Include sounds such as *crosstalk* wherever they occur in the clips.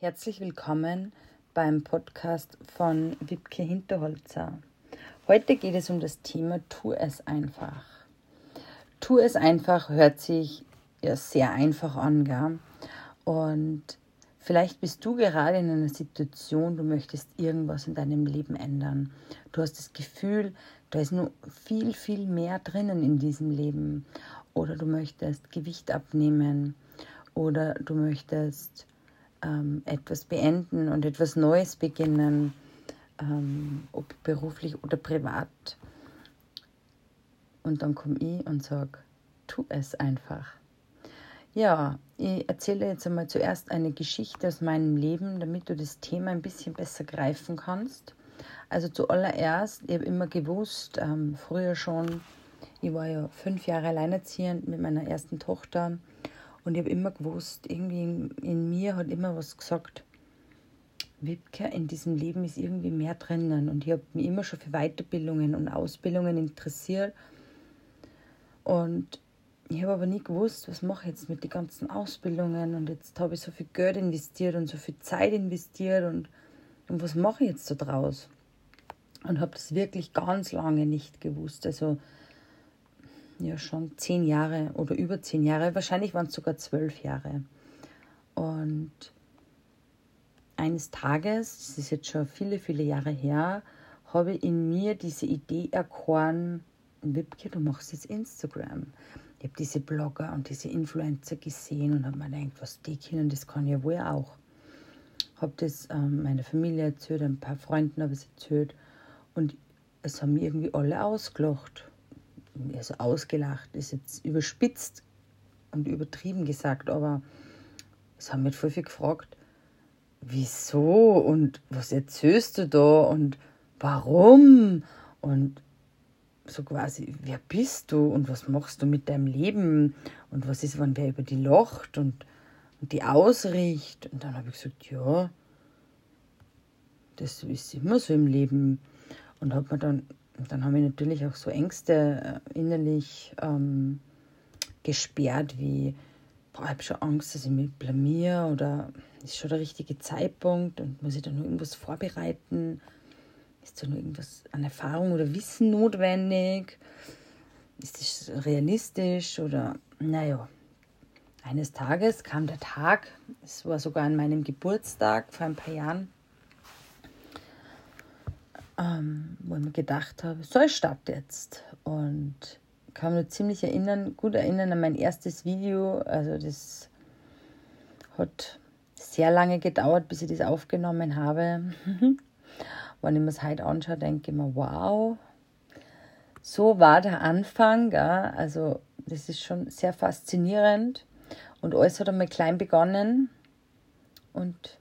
Herzlich willkommen beim Podcast von Wibke Hinterholzer. Heute geht es um das Thema Tu es einfach. Tu es einfach hört sich ja sehr einfach an, gell? Und vielleicht bist du gerade in einer Situation, du möchtest irgendwas in deinem Leben ändern. Du hast das Gefühl, da ist nur viel, viel mehr drinnen in diesem Leben. Oder du möchtest Gewicht abnehmen. Oder du möchtest ähm, etwas beenden und etwas Neues beginnen, ähm, ob beruflich oder privat. Und dann komme ich und sage, tu es einfach. Ja, ich erzähle jetzt einmal zuerst eine Geschichte aus meinem Leben, damit du das Thema ein bisschen besser greifen kannst. Also zuallererst, ich habe immer gewusst, ähm, früher schon, ich war ja fünf Jahre alleinerziehend mit meiner ersten Tochter und ich habe immer gewusst, irgendwie in, in, mir hat immer was gesagt, Wibke, in diesem Leben ist irgendwie mehr drinnen. Und ich habe mich immer schon für Weiterbildungen und Ausbildungen interessiert. Und ich habe aber nie gewusst, was mache ich jetzt mit den ganzen Ausbildungen. Und jetzt habe ich so viel Geld investiert und so viel Zeit investiert. Und, und was mache ich jetzt so draus? Und habe das wirklich ganz lange nicht gewusst. Also ja schon zehn Jahre oder über zehn Jahre, wahrscheinlich waren es sogar zwölf Jahre. Und eines Tages, das ist jetzt schon viele, viele Jahre her, habe ich in mir diese Idee erkoren, Wipke, du machst jetzt Instagram. Ich habe diese Blogger und diese Influencer gesehen und habe mir gedacht, was die können, das kann ja wohl auch. Habe das ähm, meiner Familie erzählt, ein paar Freunden habe ich es erzählt und es haben mir irgendwie alle ausgelacht also ausgelacht, ist jetzt überspitzt und übertrieben gesagt, aber es haben mich voll viel gefragt, wieso und was erzählst du da und warum und so quasi, wer bist du und was machst du mit deinem Leben und was ist, wenn wer über die lacht und, und die ausricht. Und dann habe ich gesagt, ja, das ist immer so im Leben. Und habe mir dann dann habe ich natürlich auch so Ängste äh, innerlich ähm, gesperrt, wie, boah, ich habe schon Angst, dass ich mich blamier oder ist schon der richtige Zeitpunkt und muss ich da nur irgendwas vorbereiten? Ist da nur irgendwas an Erfahrung oder Wissen notwendig? Ist das realistisch oder, naja. Eines Tages kam der Tag, es war sogar an meinem Geburtstag vor ein paar Jahren, ähm, wo ich mir gedacht habe, so ich starte jetzt. Und kann mich ziemlich erinnern, gut erinnern an mein erstes Video. Also das hat sehr lange gedauert, bis ich das aufgenommen habe. *laughs* Wenn ich mir es heute anschaue, denke ich mir, wow, so war der Anfang. Gell? Also das ist schon sehr faszinierend. Und alles hat einmal klein begonnen. Und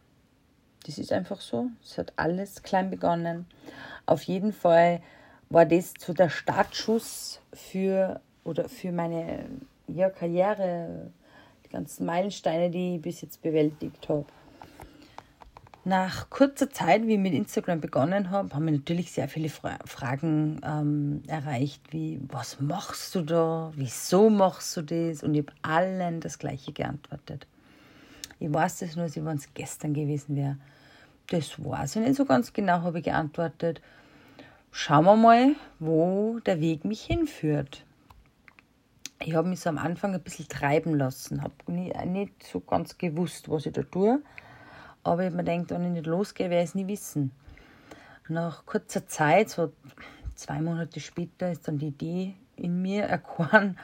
das ist einfach so. Es hat alles klein begonnen. Auf jeden Fall war das so der Startschuss für oder für meine ja, Karriere, die ganzen Meilensteine, die ich bis jetzt bewältigt habe. Nach kurzer Zeit, wie ich mit Instagram begonnen habe, haben mir natürlich sehr viele Fra Fragen ähm, erreicht, wie, was machst du da, wieso machst du das? Und ich habe allen das Gleiche geantwortet. Ich weiß das nur, als wenn es gestern gewesen wäre. Das weiß ich nicht so ganz genau, habe ich geantwortet. Schauen wir mal, wo der Weg mich hinführt. Ich habe mich so am Anfang ein bisschen treiben lassen, habe nicht so ganz gewusst, was ich da tue. Aber ich habe mir gedacht, wenn ich nicht losgehe, werde ich es nie wissen. Nach kurzer Zeit, so zwei Monate später, ist dann die Idee in mir erkoren,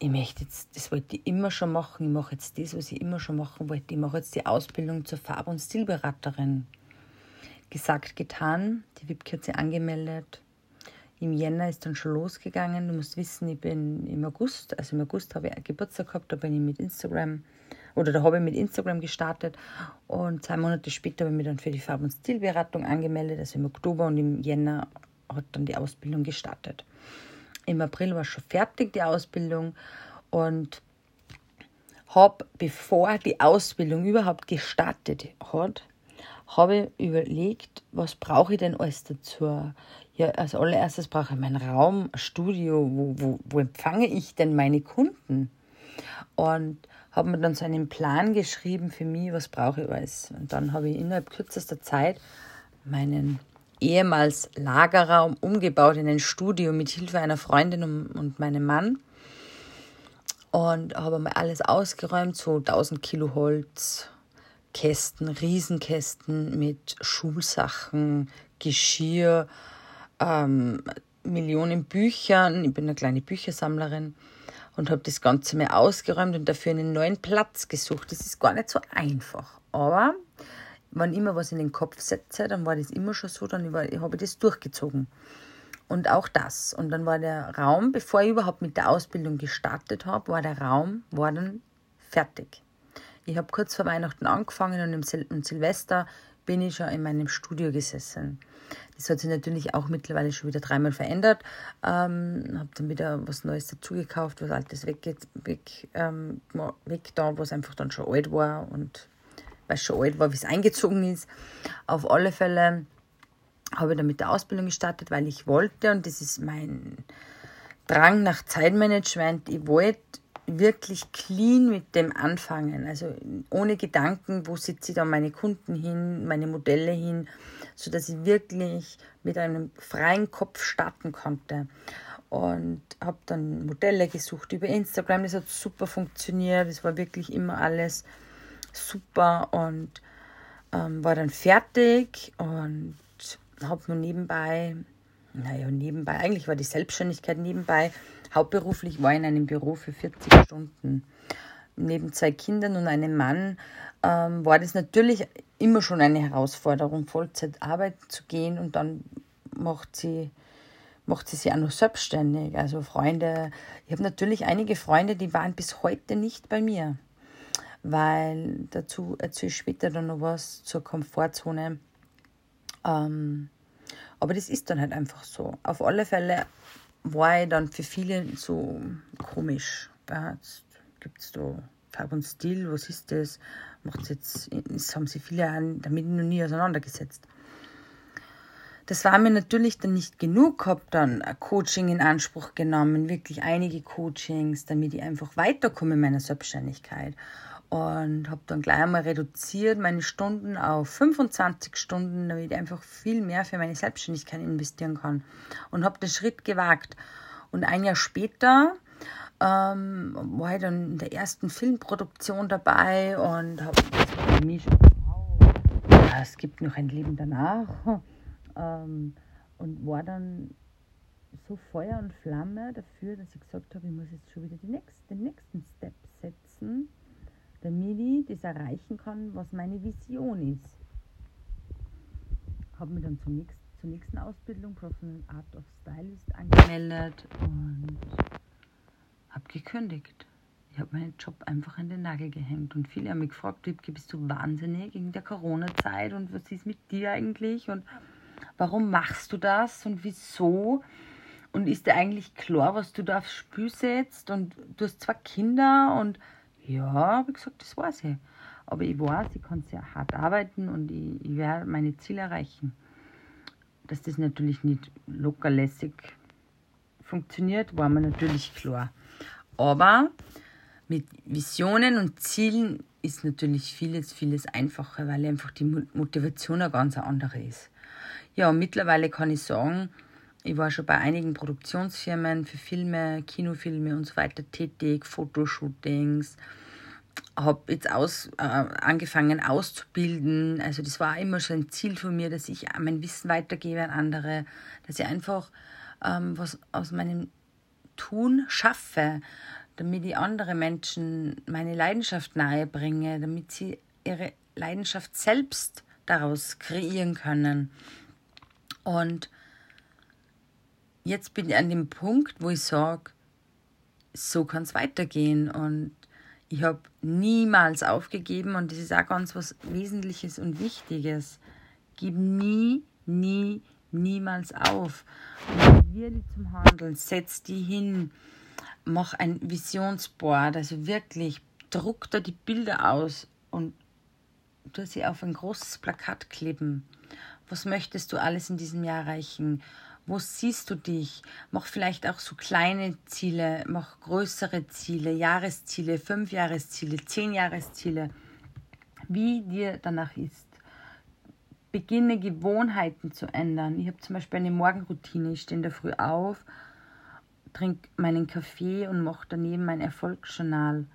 ich möchte jetzt, das wollte ich immer schon machen, ich mache jetzt das, was ich immer schon machen wollte. Ich mache jetzt die Ausbildung zur Farb- und Stilberaterin. Gesagt, getan, die WIPK hat sie angemeldet. Im Jänner ist dann schon losgegangen. Du musst wissen, ich bin im August, also im August habe ich Geburtstag gehabt, da bin ich mit Instagram, oder da habe ich mit Instagram gestartet und zwei Monate später habe ich mich dann für die Farb- und Stilberatung angemeldet, also im Oktober und im Jänner hat dann die Ausbildung gestartet. Im April war schon fertig die Ausbildung und habe, bevor die Ausbildung überhaupt gestartet hat, habe überlegt, was brauche ich denn alles dazu? Ja, als allererstes brauche ich meinen Raum, Studio, wo, wo, wo empfange ich denn meine Kunden? Und habe mir dann so einen Plan geschrieben für mich, was brauche ich alles. Und dann habe ich innerhalb kürzester Zeit meinen ehemals Lagerraum umgebaut in ein Studio mit Hilfe einer Freundin und meinem Mann. Und habe mal alles ausgeräumt, so 1000 Kilo Holz, Kästen, Riesenkästen mit Schulsachen, Geschirr, ähm, Millionen Büchern. Ich bin eine kleine Büchersammlerin und habe das Ganze mal ausgeräumt und dafür einen neuen Platz gesucht. Das ist gar nicht so einfach. Aber wenn ich immer was in den Kopf setze, dann war das immer schon so, dann habe ich das durchgezogen. Und auch das. Und dann war der Raum, bevor ich überhaupt mit der Ausbildung gestartet habe, war der Raum war dann fertig. Ich habe kurz vor Weihnachten angefangen und im Sil Silvester bin ich schon in meinem Studio gesessen. Das hat sich natürlich auch mittlerweile schon wieder dreimal verändert. Ähm, habe dann wieder was Neues dazu gekauft, was Altes weg, weg, ähm, weg da, was einfach dann schon alt war und weil es schon alt war, wie es eingezogen ist. Auf alle Fälle habe ich dann mit der Ausbildung gestartet, weil ich wollte, und das ist mein Drang nach Zeitmanagement, ich wollte wirklich clean mit dem anfangen. Also ohne Gedanken, wo sitze ich da meine Kunden hin, meine Modelle hin, sodass ich wirklich mit einem freien Kopf starten konnte. Und habe dann Modelle gesucht über Instagram, das hat super funktioniert, es war wirklich immer alles super und ähm, war dann fertig und habe nur nebenbei, naja, nebenbei, eigentlich war die Selbstständigkeit nebenbei. Hauptberuflich war ich in einem Büro für 40 Stunden. Neben zwei Kindern und einem Mann ähm, war das natürlich immer schon eine Herausforderung, Vollzeit arbeiten zu gehen und dann macht sie macht sie sich auch noch selbstständig. Also Freunde, ich habe natürlich einige Freunde, die waren bis heute nicht bei mir weil dazu erzähle ich später dann noch was zur Komfortzone. Ähm, aber das ist dann halt einfach so. Auf alle Fälle war ich dann für viele so komisch. Gibt es da Farb und Stil, was ist das? Macht's jetzt, das haben sich viele damit noch nie auseinandergesetzt. Das war mir natürlich dann nicht genug, habe dann ein Coaching in Anspruch genommen, wirklich einige Coachings, damit ich einfach weiterkomme in meiner Selbstständigkeit und habe dann gleich einmal reduziert meine Stunden auf 25 Stunden, damit ich einfach viel mehr für meine Selbstständigkeit investieren kann. Und habe den Schritt gewagt. Und ein Jahr später ähm, war ich dann in der ersten Filmproduktion dabei und habe mich es gibt noch ein Leben danach. Ähm, und war dann so Feuer und Flamme dafür, dass ich gesagt habe, ich muss jetzt schon wieder die nächste, den nächsten Step setzen damit ich das erreichen kann, was meine Vision ist. Habe mich dann zum nächsten, zur nächsten Ausbildung Professional Art of Stylist angemeldet und habe gekündigt. Ich habe meinen Job einfach an den Nagel gehängt und viele haben mich gefragt, Wiebke, bist du wahnsinnig in der Corona-Zeit und was ist mit dir eigentlich und warum machst du das und wieso? Und ist dir eigentlich klar, was du da aufs Spiel setzt? Und du hast zwei Kinder und ja, ich gesagt, das weiß ich. Aber ich weiß, ich kann sehr hart arbeiten und ich, ich werde meine Ziele erreichen. Dass das natürlich nicht lockerlässig funktioniert, war mir natürlich klar. Aber mit Visionen und Zielen ist natürlich vieles, vieles einfacher, weil einfach die Motivation eine ganz andere ist. Ja, mittlerweile kann ich sagen, ich war schon bei einigen Produktionsfirmen für Filme, Kinofilme und so weiter tätig, Fotoshootings, habe jetzt aus, äh, angefangen auszubilden. Also das war immer schon ein Ziel von mir, dass ich mein Wissen weitergebe an andere, dass ich einfach ähm, was aus meinem Tun schaffe, damit ich andere Menschen meine Leidenschaft nahe bringe, damit sie ihre Leidenschaft selbst daraus kreieren können. Und jetzt bin ich an dem Punkt, wo ich sage, so kann es weitergehen. Und ich habe niemals aufgegeben und das ist auch ganz was Wesentliches und Wichtiges. Gib nie, nie, niemals auf. Motiviere die zum Handeln, setz die hin, mach ein Visionsboard, also wirklich druck da die Bilder aus und tu sie auf ein großes Plakat kleben. Was möchtest du alles in diesem Jahr erreichen? Wo siehst du dich? Mach vielleicht auch so kleine Ziele, mach größere Ziele, Jahresziele, Fünfjahresziele, Zehnjahresziele, wie dir danach ist. Beginne Gewohnheiten zu ändern. Ich habe zum Beispiel eine Morgenroutine. Ich stehe in der Früh auf, trinke meinen Kaffee und mache daneben mein Erfolgsjournal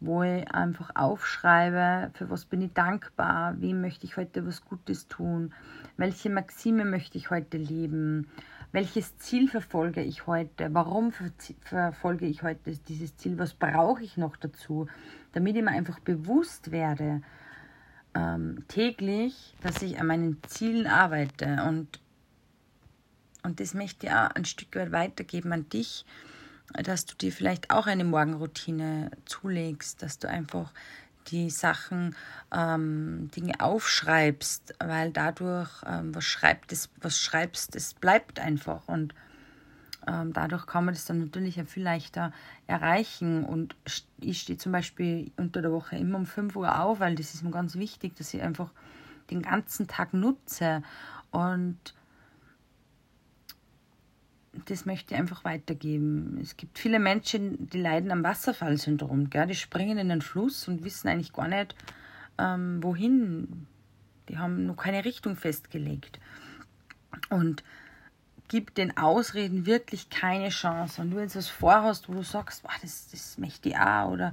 wo ich einfach aufschreibe, für was bin ich dankbar, wem möchte ich heute was Gutes tun, welche Maxime möchte ich heute leben, welches Ziel verfolge ich heute, warum verfolge ich heute dieses Ziel, was brauche ich noch dazu, damit ich mir einfach bewusst werde, ähm, täglich, dass ich an meinen Zielen arbeite? Und, und das möchte ich auch ein Stück weit weitergeben an dich, dass du dir vielleicht auch eine Morgenroutine zulegst, dass du einfach die Sachen, ähm, Dinge aufschreibst, weil dadurch, ähm, was, schreibt es, was schreibst, es bleibt einfach und ähm, dadurch kann man das dann natürlich viel leichter erreichen. Und ich stehe zum Beispiel unter der Woche immer um 5 Uhr auf, weil das ist mir ganz wichtig, dass ich einfach den ganzen Tag nutze und das möchte ich einfach weitergeben. Es gibt viele Menschen, die leiden am Wasserfallsyndrom. Gell? Die springen in den Fluss und wissen eigentlich gar nicht, ähm, wohin. Die haben noch keine Richtung festgelegt. Und gib den Ausreden wirklich keine Chance. Und du jetzt was vorhast, wo du sagst, wow, das, das möchte ich auch, oder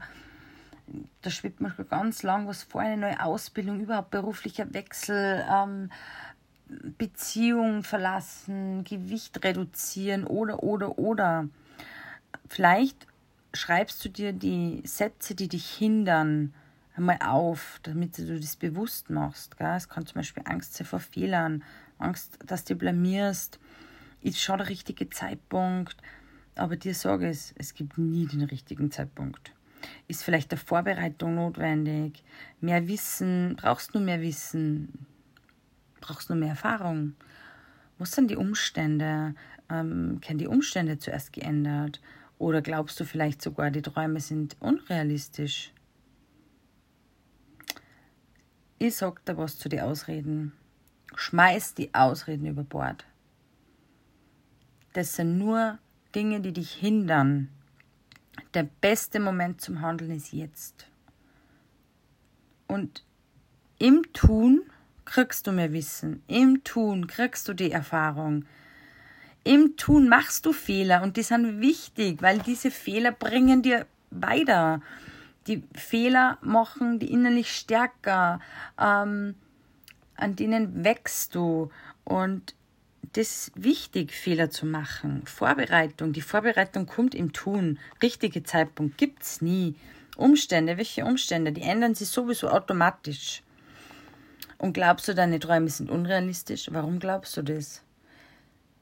da schwebt man schon ganz lang was vor, eine neue Ausbildung, überhaupt beruflicher Wechsel, ähm, Beziehung verlassen, Gewicht reduzieren oder, oder, oder. Vielleicht schreibst du dir die Sätze, die dich hindern, einmal auf, damit du das bewusst machst. Gell? Es kann zum Beispiel Angst sein vor Fehlern, Angst, dass du blamierst. Ist schon der richtige Zeitpunkt, aber dir sage es, es gibt nie den richtigen Zeitpunkt. Ist vielleicht der Vorbereitung notwendig? Mehr Wissen, brauchst du mehr Wissen? Brauchst du mehr Erfahrung. Was sind die Umstände? Ähm, kennen die Umstände zuerst geändert? Oder glaubst du vielleicht sogar, die Träume sind unrealistisch? Ich sag dir was zu den Ausreden. Schmeiß die Ausreden über Bord. Das sind nur Dinge, die dich hindern. Der beste Moment zum Handeln ist jetzt. Und im Tun kriegst du mehr Wissen. Im Tun kriegst du die Erfahrung. Im Tun machst du Fehler und die sind wichtig, weil diese Fehler bringen dir weiter. Die Fehler machen die innerlich stärker, ähm, an denen wächst du und das ist wichtig, Fehler zu machen. Vorbereitung, die Vorbereitung kommt im Tun. Richtige Zeitpunkt gibt es nie. Umstände, welche Umstände? Die ändern sich sowieso automatisch. Und glaubst du, deine Träume sind unrealistisch? Warum glaubst du das?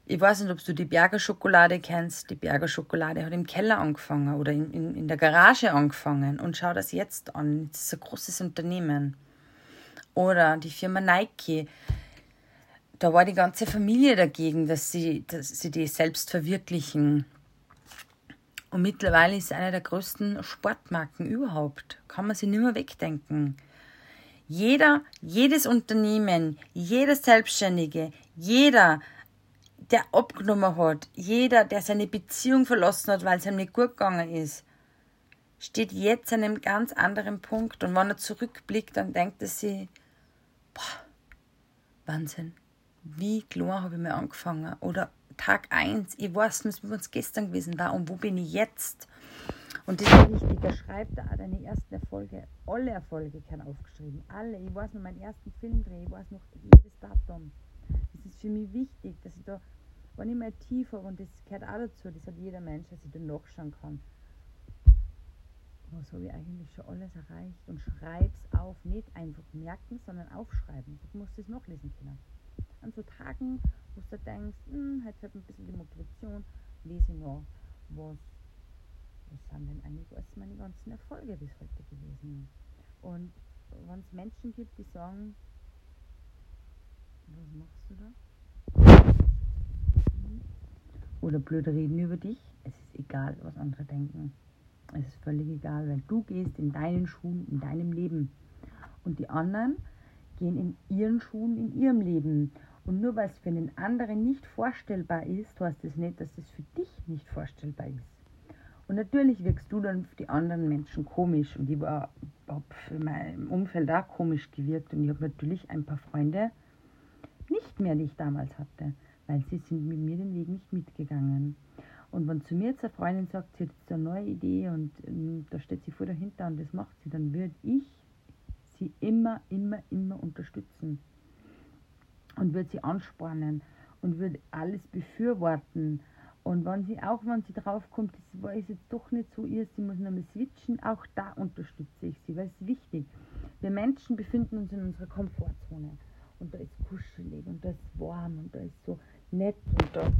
Ich weiß nicht, ob du die Berger Schokolade kennst. Die Berger Schokolade hat im Keller angefangen oder in, in, in der Garage angefangen. Und schau das jetzt an. Das ist ein großes Unternehmen. Oder die Firma Nike. Da war die ganze Familie dagegen, dass sie, dass sie die selbst verwirklichen. Und mittlerweile ist es eine der größten Sportmarken überhaupt. Kann man sie nicht mehr wegdenken. Jeder, jedes Unternehmen, jeder Selbstständige, jeder, der abgenommen hat, jeder, der seine Beziehung verlassen hat, weil es ihm nicht gut gegangen ist, steht jetzt an einem ganz anderen Punkt. Und wenn er zurückblickt, dann denkt er sich, boah, Wahnsinn, wie klar habe ich mir angefangen? Oder Tag 1, ich weiß nicht, wie es gestern gewesen war und wo bin ich jetzt? Und das ist wichtig, schreibt da deine ersten Erfolge, alle Erfolge kann aufgeschrieben, alle. Ich weiß noch meinen ersten Filmdreh, ich weiß noch jedes Datum. Das ist für mich wichtig, dass ich da, wenn ich mal tief habe, und das gehört auch dazu, das hat jeder Mensch, dass ich da nachschauen kann. Was habe ich eigentlich schon alles erreicht? Und schreib's auf, nicht einfach merken, sondern aufschreiben. Du musst es nachlesen können. An so Tagen, wo du denkst, hm, heute fällt mir ein bisschen die Motivation, lese ich noch, was was sind denn eigentlich alles meine ganzen Erfolge bis heute gewesen? Und wenn es Menschen gibt, die sagen, was machst du da? Oder blöd reden über dich, es ist egal, was andere denken. Es ist völlig egal, weil du gehst in deinen Schuhen, in deinem Leben. Und die anderen gehen in ihren Schuhen, in ihrem Leben. Und nur weil es für den anderen nicht vorstellbar ist, heißt das nicht, dass es für dich nicht vorstellbar ist. Und natürlich wirkst du dann für die anderen Menschen komisch. Und ich habe für mein Umfeld auch komisch gewirkt. Und ich habe natürlich ein paar Freunde nicht mehr, die ich damals hatte, weil sie sind mit mir den Weg nicht mitgegangen. Und wenn zu mir jetzt eine Freundin sagt, sie hat jetzt eine neue Idee und ähm, da steht sie vor dahinter und das macht sie, dann würde ich sie immer, immer, immer unterstützen und würde sie anspornen und würde alles befürworten. Und wenn sie auch, wenn sie draufkommt, das war jetzt doch nicht so ihr, sie muss nochmal switchen, auch da unterstütze ich sie, weil es ist wichtig. Wir Menschen befinden uns in unserer Komfortzone und da ist kuschelig und da ist warm und da ist so nett und da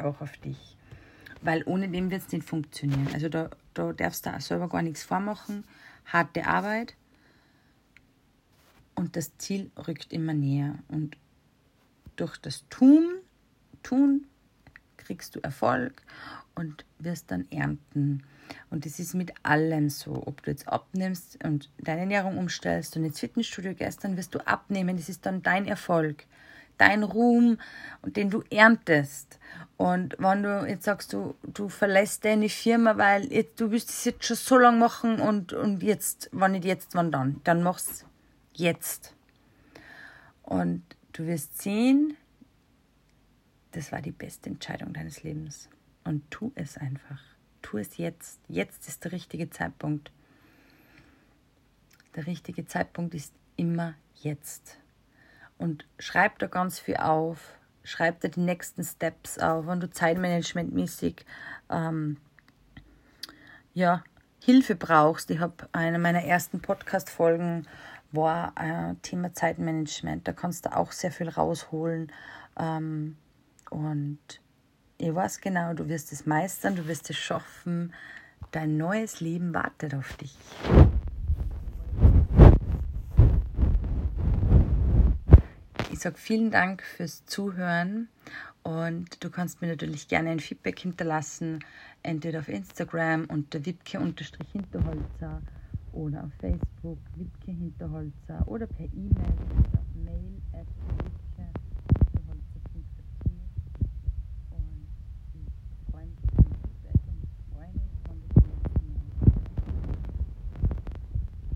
auch auf dich. Weil ohne dem wird es nicht funktionieren. Also da, da darfst du selber gar nichts vormachen. Harte Arbeit und das Ziel rückt immer näher. Und durch das Tun, Tun kriegst du Erfolg und wirst dann ernten. Und das ist mit allem so. Ob du jetzt abnimmst und deine Ernährung umstellst und ins Fitnessstudio gehst, dann wirst du abnehmen. Das ist dann dein Erfolg dein Ruhm, den du erntest. Und wenn du jetzt sagst, du, du verlässt deine Firma, weil jetzt, du willst es jetzt schon so lange machen und, und jetzt, wann nicht jetzt, wann dann, dann mach's jetzt. Und du wirst sehen, das war die beste Entscheidung deines Lebens. Und tu es einfach. Tu es jetzt. Jetzt ist der richtige Zeitpunkt. Der richtige Zeitpunkt ist immer jetzt und schreib da ganz viel auf. Schreib da die nächsten Steps auf, wenn du zeitmanagementmäßig ähm, ja, Hilfe brauchst. Ich habe eine meiner ersten Podcast-Folgen war äh, Thema Zeitmanagement. Da kannst du auch sehr viel rausholen. Ähm, und ich weiß genau, du wirst es meistern, du wirst es schaffen. Dein neues Leben wartet auf dich. Ich sage vielen Dank fürs Zuhören Und du kannst mir natürlich gerne ein Feedback hinterlassen, entweder auf Instagram unter wipke-hinterholzer oder auf Facebook Wipke Hinterholzer oder per E-Mail